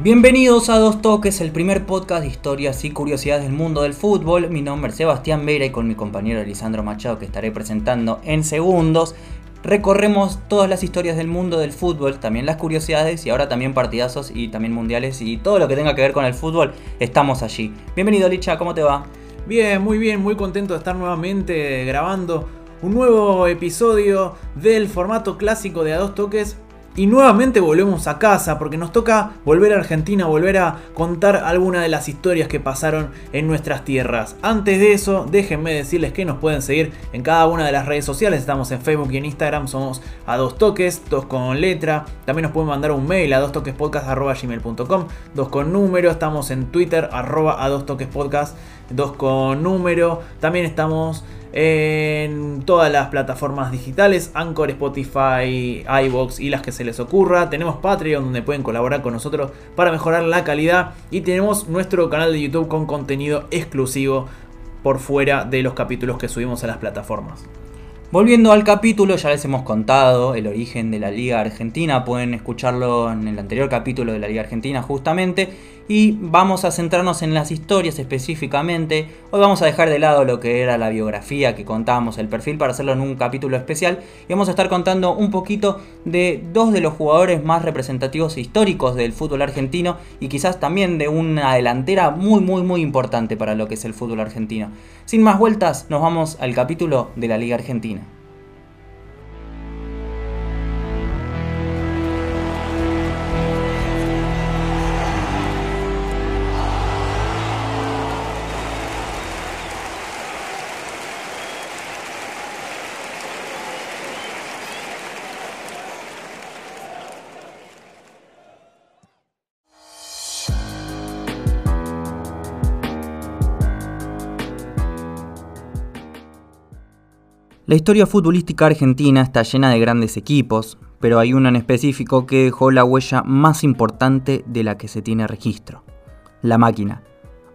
Bienvenidos a Dos Toques, el primer podcast de historias y curiosidades del mundo del fútbol. Mi nombre es Sebastián Vera y con mi compañero Lisandro Machado que estaré presentando en segundos. Recorremos todas las historias del mundo del fútbol, también las curiosidades y ahora también partidazos y también mundiales y todo lo que tenga que ver con el fútbol, estamos allí. Bienvenido Licha, ¿cómo te va? Bien, muy bien, muy contento de estar nuevamente grabando un nuevo episodio del formato clásico de A Dos Toques y nuevamente volvemos a casa porque nos toca volver a Argentina, volver a contar alguna de las historias que pasaron en nuestras tierras. Antes de eso, déjenme decirles que nos pueden seguir en cada una de las redes sociales. Estamos en Facebook y en Instagram, somos a dos toques, dos con letra. También nos pueden mandar un mail a dos toques gmail.com, dos con número. Estamos en Twitter, arroba a dos toques podcast, dos con número. También estamos en todas las plataformas digitales, Anchor, Spotify, iBox y las que se les ocurra. Tenemos Patreon donde pueden colaborar con nosotros para mejorar la calidad y tenemos nuestro canal de YouTube con contenido exclusivo por fuera de los capítulos que subimos a las plataformas. Volviendo al capítulo, ya les hemos contado el origen de la Liga Argentina, pueden escucharlo en el anterior capítulo de la Liga Argentina justamente, y vamos a centrarnos en las historias específicamente. Hoy vamos a dejar de lado lo que era la biografía que contábamos, el perfil, para hacerlo en un capítulo especial, y vamos a estar contando un poquito de dos de los jugadores más representativos e históricos del fútbol argentino, y quizás también de una delantera muy muy muy importante para lo que es el fútbol argentino. Sin más vueltas, nos vamos al capítulo de la Liga Argentina. La historia futbolística argentina está llena de grandes equipos, pero hay uno en específico que dejó la huella más importante de la que se tiene registro. La máquina.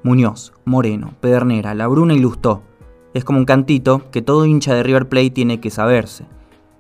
Muñoz, Moreno, Pedernera, Labruna y Lustó. Es como un cantito que todo hincha de River Plate tiene que saberse.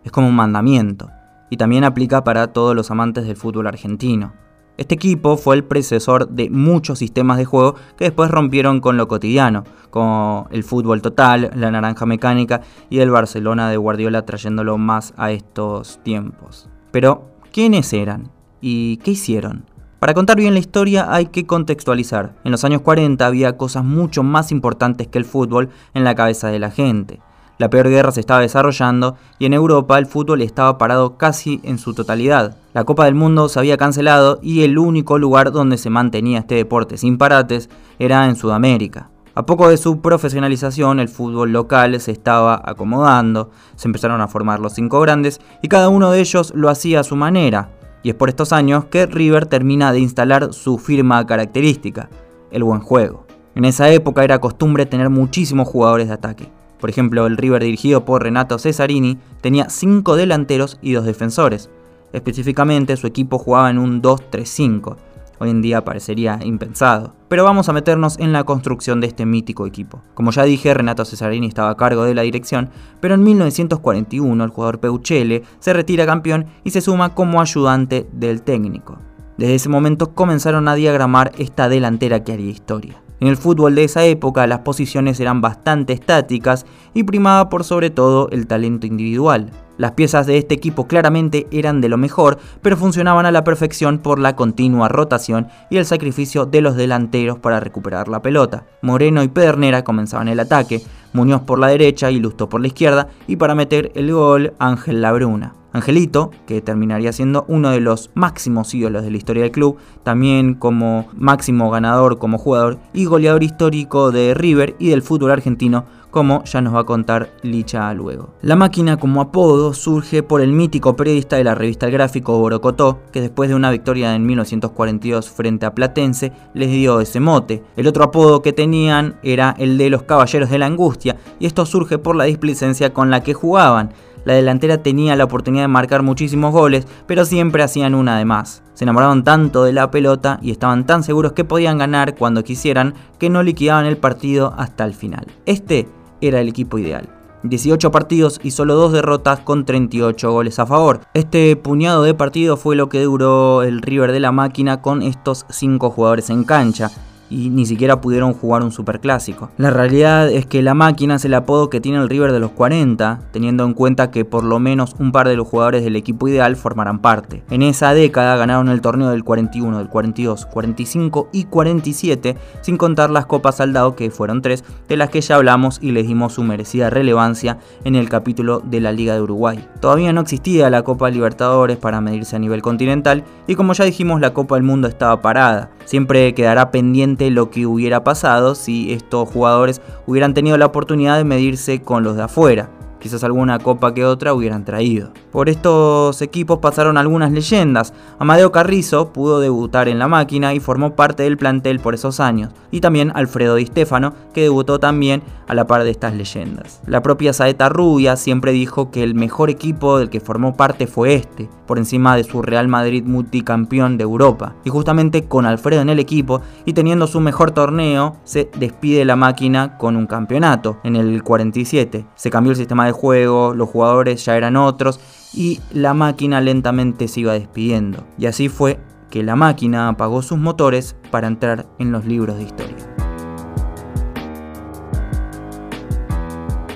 Es como un mandamiento. Y también aplica para todos los amantes del fútbol argentino. Este equipo fue el predecesor de muchos sistemas de juego que después rompieron con lo cotidiano, como el fútbol total, la naranja mecánica y el Barcelona de Guardiola trayéndolo más a estos tiempos. Pero, ¿quiénes eran? ¿Y qué hicieron? Para contar bien la historia hay que contextualizar. En los años 40 había cosas mucho más importantes que el fútbol en la cabeza de la gente. La peor guerra se estaba desarrollando y en Europa el fútbol estaba parado casi en su totalidad. La Copa del Mundo se había cancelado y el único lugar donde se mantenía este deporte sin parates era en Sudamérica. A poco de su profesionalización, el fútbol local se estaba acomodando, se empezaron a formar los cinco grandes y cada uno de ellos lo hacía a su manera. Y es por estos años que River termina de instalar su firma característica, el buen juego. En esa época era costumbre tener muchísimos jugadores de ataque. Por ejemplo, el River dirigido por Renato Cesarini tenía 5 delanteros y 2 defensores. Específicamente su equipo jugaba en un 2-3-5. Hoy en día parecería impensado. Pero vamos a meternos en la construcción de este mítico equipo. Como ya dije, Renato Cesarini estaba a cargo de la dirección, pero en 1941 el jugador Peuchele se retira campeón y se suma como ayudante del técnico. Desde ese momento comenzaron a diagramar esta delantera que haría historia. En el fútbol de esa época las posiciones eran bastante estáticas y primaba por sobre todo el talento individual. Las piezas de este equipo claramente eran de lo mejor, pero funcionaban a la perfección por la continua rotación y el sacrificio de los delanteros para recuperar la pelota. Moreno y Pedernera comenzaban el ataque, Muñoz por la derecha y Lusto por la izquierda, y para meter el gol Ángel Labruna. Angelito, que terminaría siendo uno de los máximos ídolos de la historia del club, también como máximo ganador como jugador y goleador histórico de River y del fútbol argentino, como ya nos va a contar Licha luego. La máquina como apodo surge por el mítico periodista de la revista El Gráfico Borocotó, que después de una victoria en 1942 frente a Platense les dio ese mote. El otro apodo que tenían era el de los Caballeros de la Angustia, y esto surge por la displicencia con la que jugaban la delantera tenía la oportunidad de marcar muchísimos goles, pero siempre hacían una de más. Se enamoraron tanto de la pelota y estaban tan seguros que podían ganar cuando quisieran que no liquidaban el partido hasta el final. Este era el equipo ideal. 18 partidos y solo 2 derrotas con 38 goles a favor. Este puñado de partidos fue lo que duró el River de la máquina con estos 5 jugadores en cancha y ni siquiera pudieron jugar un superclásico. La realidad es que la máquina es el apodo que tiene el River de los 40, teniendo en cuenta que por lo menos un par de los jugadores del equipo ideal formarán parte. En esa década ganaron el torneo del 41, del 42, 45 y 47, sin contar las Copas Saldado que fueron tres, de las que ya hablamos y les dimos su merecida relevancia en el capítulo de la Liga de Uruguay. Todavía no existía la Copa Libertadores para medirse a nivel continental y como ya dijimos la Copa del Mundo estaba parada. Siempre quedará pendiente lo que hubiera pasado si estos jugadores hubieran tenido la oportunidad de medirse con los de afuera. Quizás alguna copa que otra hubieran traído. Por estos equipos pasaron algunas leyendas. Amadeo Carrizo pudo debutar en la máquina y formó parte del plantel por esos años. Y también Alfredo Di Stefano, que debutó también a la par de estas leyendas. La propia Saeta Rubia siempre dijo que el mejor equipo del que formó parte fue este, por encima de su Real Madrid multicampeón de Europa. Y justamente con Alfredo en el equipo y teniendo su mejor torneo, se despide la máquina con un campeonato en el 47. Se cambió el sistema de juego, los jugadores ya eran otros y la máquina lentamente se iba despidiendo. Y así fue que la máquina apagó sus motores para entrar en los libros de historia.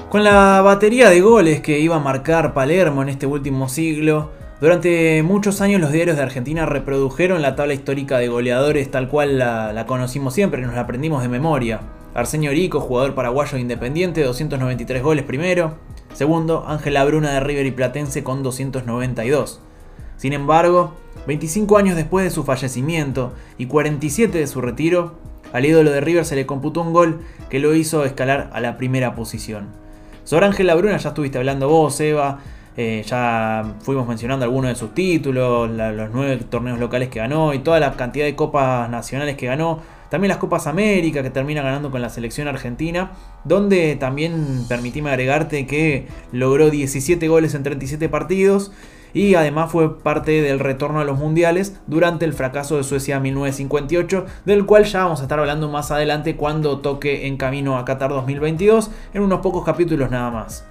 Con la batería de goles que iba a marcar Palermo en este último siglo, durante muchos años los diarios de Argentina reprodujeron la tabla histórica de goleadores tal cual la, conocimos siempre, nos la aprendimos de memoria. Arsenio Rico, jugador paraguayo independiente, 293 goles primero. Segundo, Ángela Bruna de River y Platense con 292. Sin embargo, 25 años después de su fallecimiento y 47 de su retiro, al ídolo de River se le computó un gol que lo hizo escalar a la primera posición. Sobre Ángela Bruna ya estuviste hablando vos, Eva, eh, ya fuimos mencionando algunos de sus títulos, los nueve torneos locales que ganó y toda la cantidad de copas nacionales que ganó. También las Copas América que termina ganando con la selección argentina, donde también permitíme agregarte que logró 17 goles en 37 partidos y además fue parte del retorno a los mundiales durante el fracaso de Suecia 1958, del cual ya vamos a estar hablando más adelante cuando toque en camino a Qatar 2022, en unos pocos capítulos nada más.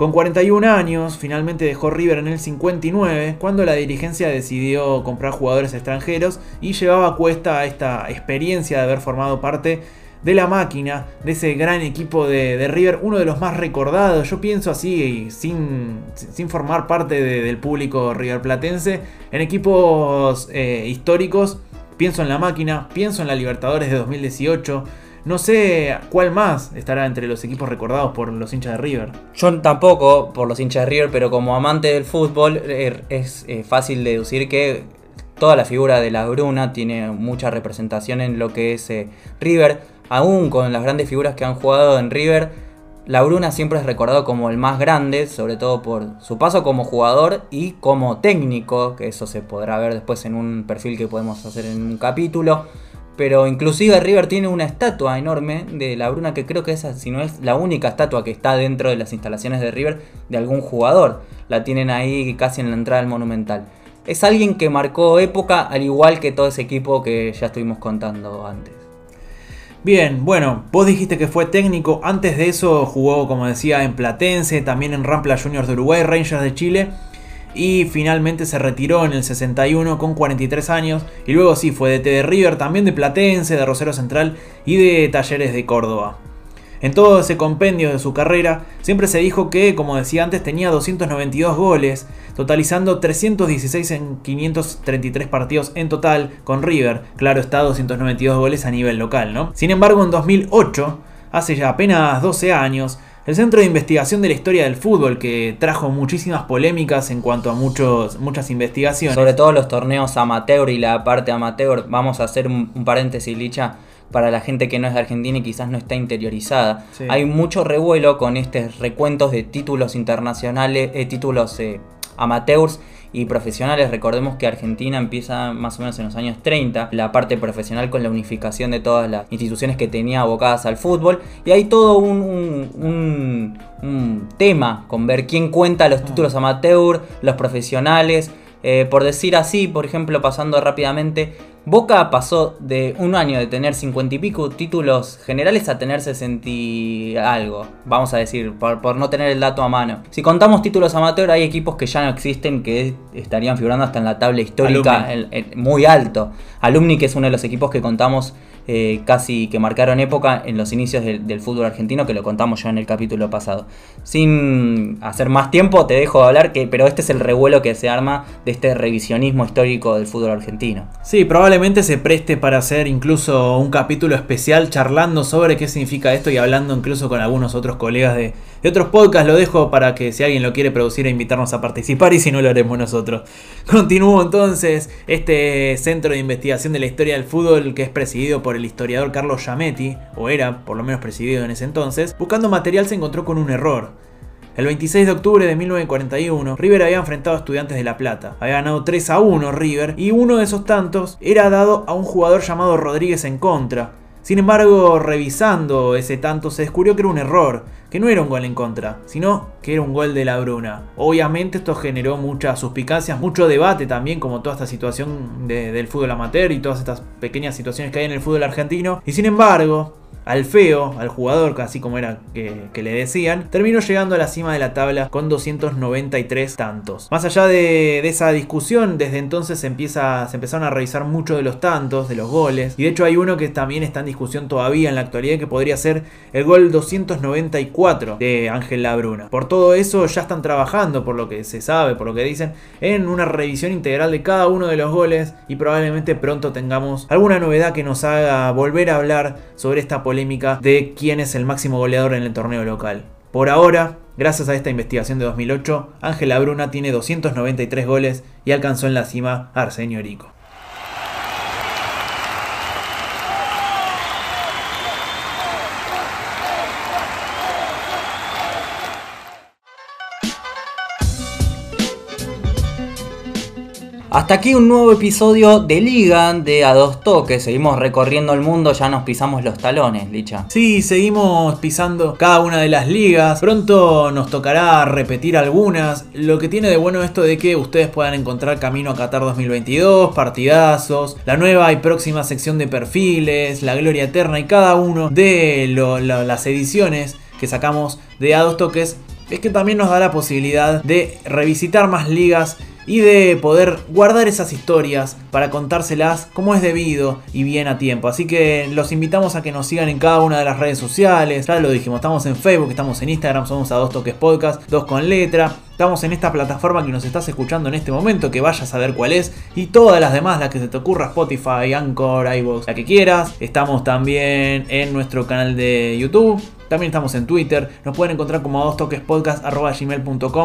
Con 41 años, finalmente dejó River en el 59, cuando la dirigencia decidió comprar jugadores extranjeros y llevaba a cuesta esta experiencia de haber formado parte de la máquina, de ese gran equipo de, River, uno de los más recordados, yo pienso así, sin, sin formar parte del público River Platense, en equipos eh, históricos, pienso en la máquina, pienso en la Libertadores de 2018, no sé cuál más estará entre los equipos recordados por los hinchas de River. Yo tampoco por los hinchas de River, pero como amante del fútbol er, es eh, fácil deducir que toda la figura de la Bruna tiene mucha representación en lo que es eh, River. Aún con las grandes figuras que han jugado en River, la Bruna siempre es recordado como el más grande, sobre todo por su paso como jugador y como técnico, que eso se podrá ver después en un perfil que podemos hacer en un capítulo. Pero inclusive River tiene una estatua enorme de la Bruna que creo que esa, si no es la única estatua que está dentro de las instalaciones de River de algún jugador. La tienen ahí casi en la entrada del Monumental. Es alguien que marcó época al igual que todo ese equipo que ya estuvimos contando antes. Bien, bueno, vos dijiste que fue técnico, antes de eso jugó como decía en Platense, también en Rampla Juniors de Uruguay, Rangers de Chile y finalmente se retiró en el 61 con 43 años y luego sí fue de de River, también de Platense, de Rosero Central y de Talleres de Córdoba. En todo ese compendio de su carrera, siempre se dijo que, como decía antes, tenía 292 goles, totalizando 316 en 533 partidos en total con River. Claro está, 292 goles a nivel local, ¿no? Sin embargo, en 2008, hace ya apenas 12 años, el Centro de Investigación de la Historia del Fútbol, que trajo muchísimas polémicas en cuanto a muchos, muchas investigaciones. Sobre todo los torneos amateur y la parte amateur. Vamos a hacer un, paréntesis, Licha, para la gente que no es de Argentina y quizás no está interiorizada. Hay mucho revuelo con estos recuentos de títulos internacionales, eh, títulos eh, amateurs y profesionales. Recordemos que Argentina empieza más o menos en los años 30, la parte profesional con la unificación de todas las instituciones que tenía abocadas al fútbol. Y hay todo un, tema con ver quién cuenta los títulos amateur, los profesionales. Eh, por decir así, por ejemplo, pasando rápidamente, Boca pasó de un año de tener 50 y pico títulos generales a tener 60 y algo, vamos a decir, por, no tener el dato a mano. Si contamos títulos amateur, hay equipos que ya no existen que estarían figurando hasta en la tabla histórica muy alto. Alumni, que es uno de los equipos que contamos eh, casi que marcaron época en los inicios del, fútbol argentino, que lo contamos ya en el capítulo pasado. Sin hacer más tiempo, te dejo hablar, que, pero este es el revuelo que se arma de este revisionismo histórico del fútbol argentino. Sí, probablemente se preste para hacer incluso un capítulo especial charlando sobre qué significa esto y hablando incluso con algunos otros colegas de, de otros podcasts. Lo dejo para que si alguien lo quiere producir e invitarnos a participar y si no lo haremos nosotros. Continúo entonces este centro de investigación de la historia del fútbol que es presidido por el historiador Carlos Giametti, o era por lo menos presidido en ese entonces, buscando material se encontró con un error. El 26 de octubre de 1941, River había enfrentado a Estudiantes de La Plata. Había ganado 3 a 1 River y uno de esos tantos era dado a un jugador llamado Rodríguez en contra. Sin embargo, revisando ese tanto se descubrió que era un error, que no era un gol en contra, sino que era un gol de la Bruna. Obviamente esto generó muchas suspicacias, mucho debate también, como toda esta situación del fútbol amateur y todas estas pequeñas situaciones que hay en el fútbol argentino. Y sin embargo, al feo, al jugador, así como era que, le decían, terminó llegando a la cima de la tabla con 293 tantos. Más allá de, esa discusión, desde entonces se, empieza, se empezaron a revisar mucho de los tantos, de los goles, y de hecho hay uno que también está en discusión todavía en la actualidad, que podría ser el gol 294 de Ángel Labruna. Por todo eso ya están trabajando, por lo que se sabe, por lo que dicen, en una revisión integral de cada uno de los goles y probablemente pronto tengamos alguna novedad que nos haga volver a hablar sobre esta polémica de quién es el máximo goleador en el torneo local. Por ahora, gracias a esta investigación de 2008, Ángela Bruna tiene 293 goles y alcanzó en la cima a Arsenio Rico. Hasta aquí un nuevo episodio de Liga de A Dos Toques. Seguimos recorriendo el mundo, ya nos pisamos los talones, Licha. Sí, seguimos pisando cada una de las ligas. Pronto nos tocará repetir algunas. Lo que tiene de bueno esto de que ustedes puedan encontrar camino a Qatar 2022, partidazos, la nueva y próxima sección de perfiles, la gloria eterna y cada uno de las ediciones que sacamos de A Dos Toques es que también nos da la posibilidad de revisitar más ligas y de poder guardar esas historias para contárselas como es debido y bien a tiempo. Así que los invitamos a que nos sigan en cada una de las redes sociales. Ya lo dijimos, estamos en Facebook, estamos en Instagram, somos a dos toques podcast, dos con letra. Estamos en esta plataforma que nos estás escuchando en este momento, que vayas a ver cuál es. Y todas las demás, las que se te ocurra, Spotify, Anchor, iVoox, la que quieras. Estamos también en nuestro canal de YouTube. También estamos en Twitter. Nos pueden encontrar como dos toques.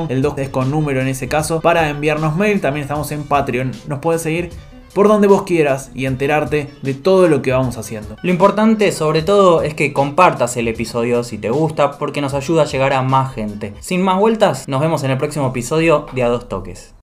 El 2 es con número en ese caso. Para enviarnos mail. También estamos en Patreon. Nos puedes seguir por donde vos quieras y enterarte de todo lo que vamos haciendo. Lo importante sobre todo es que compartas el episodio si te gusta porque nos ayuda a llegar a más gente. Sin más vueltas, nos vemos en el próximo episodio de A Dos Toques.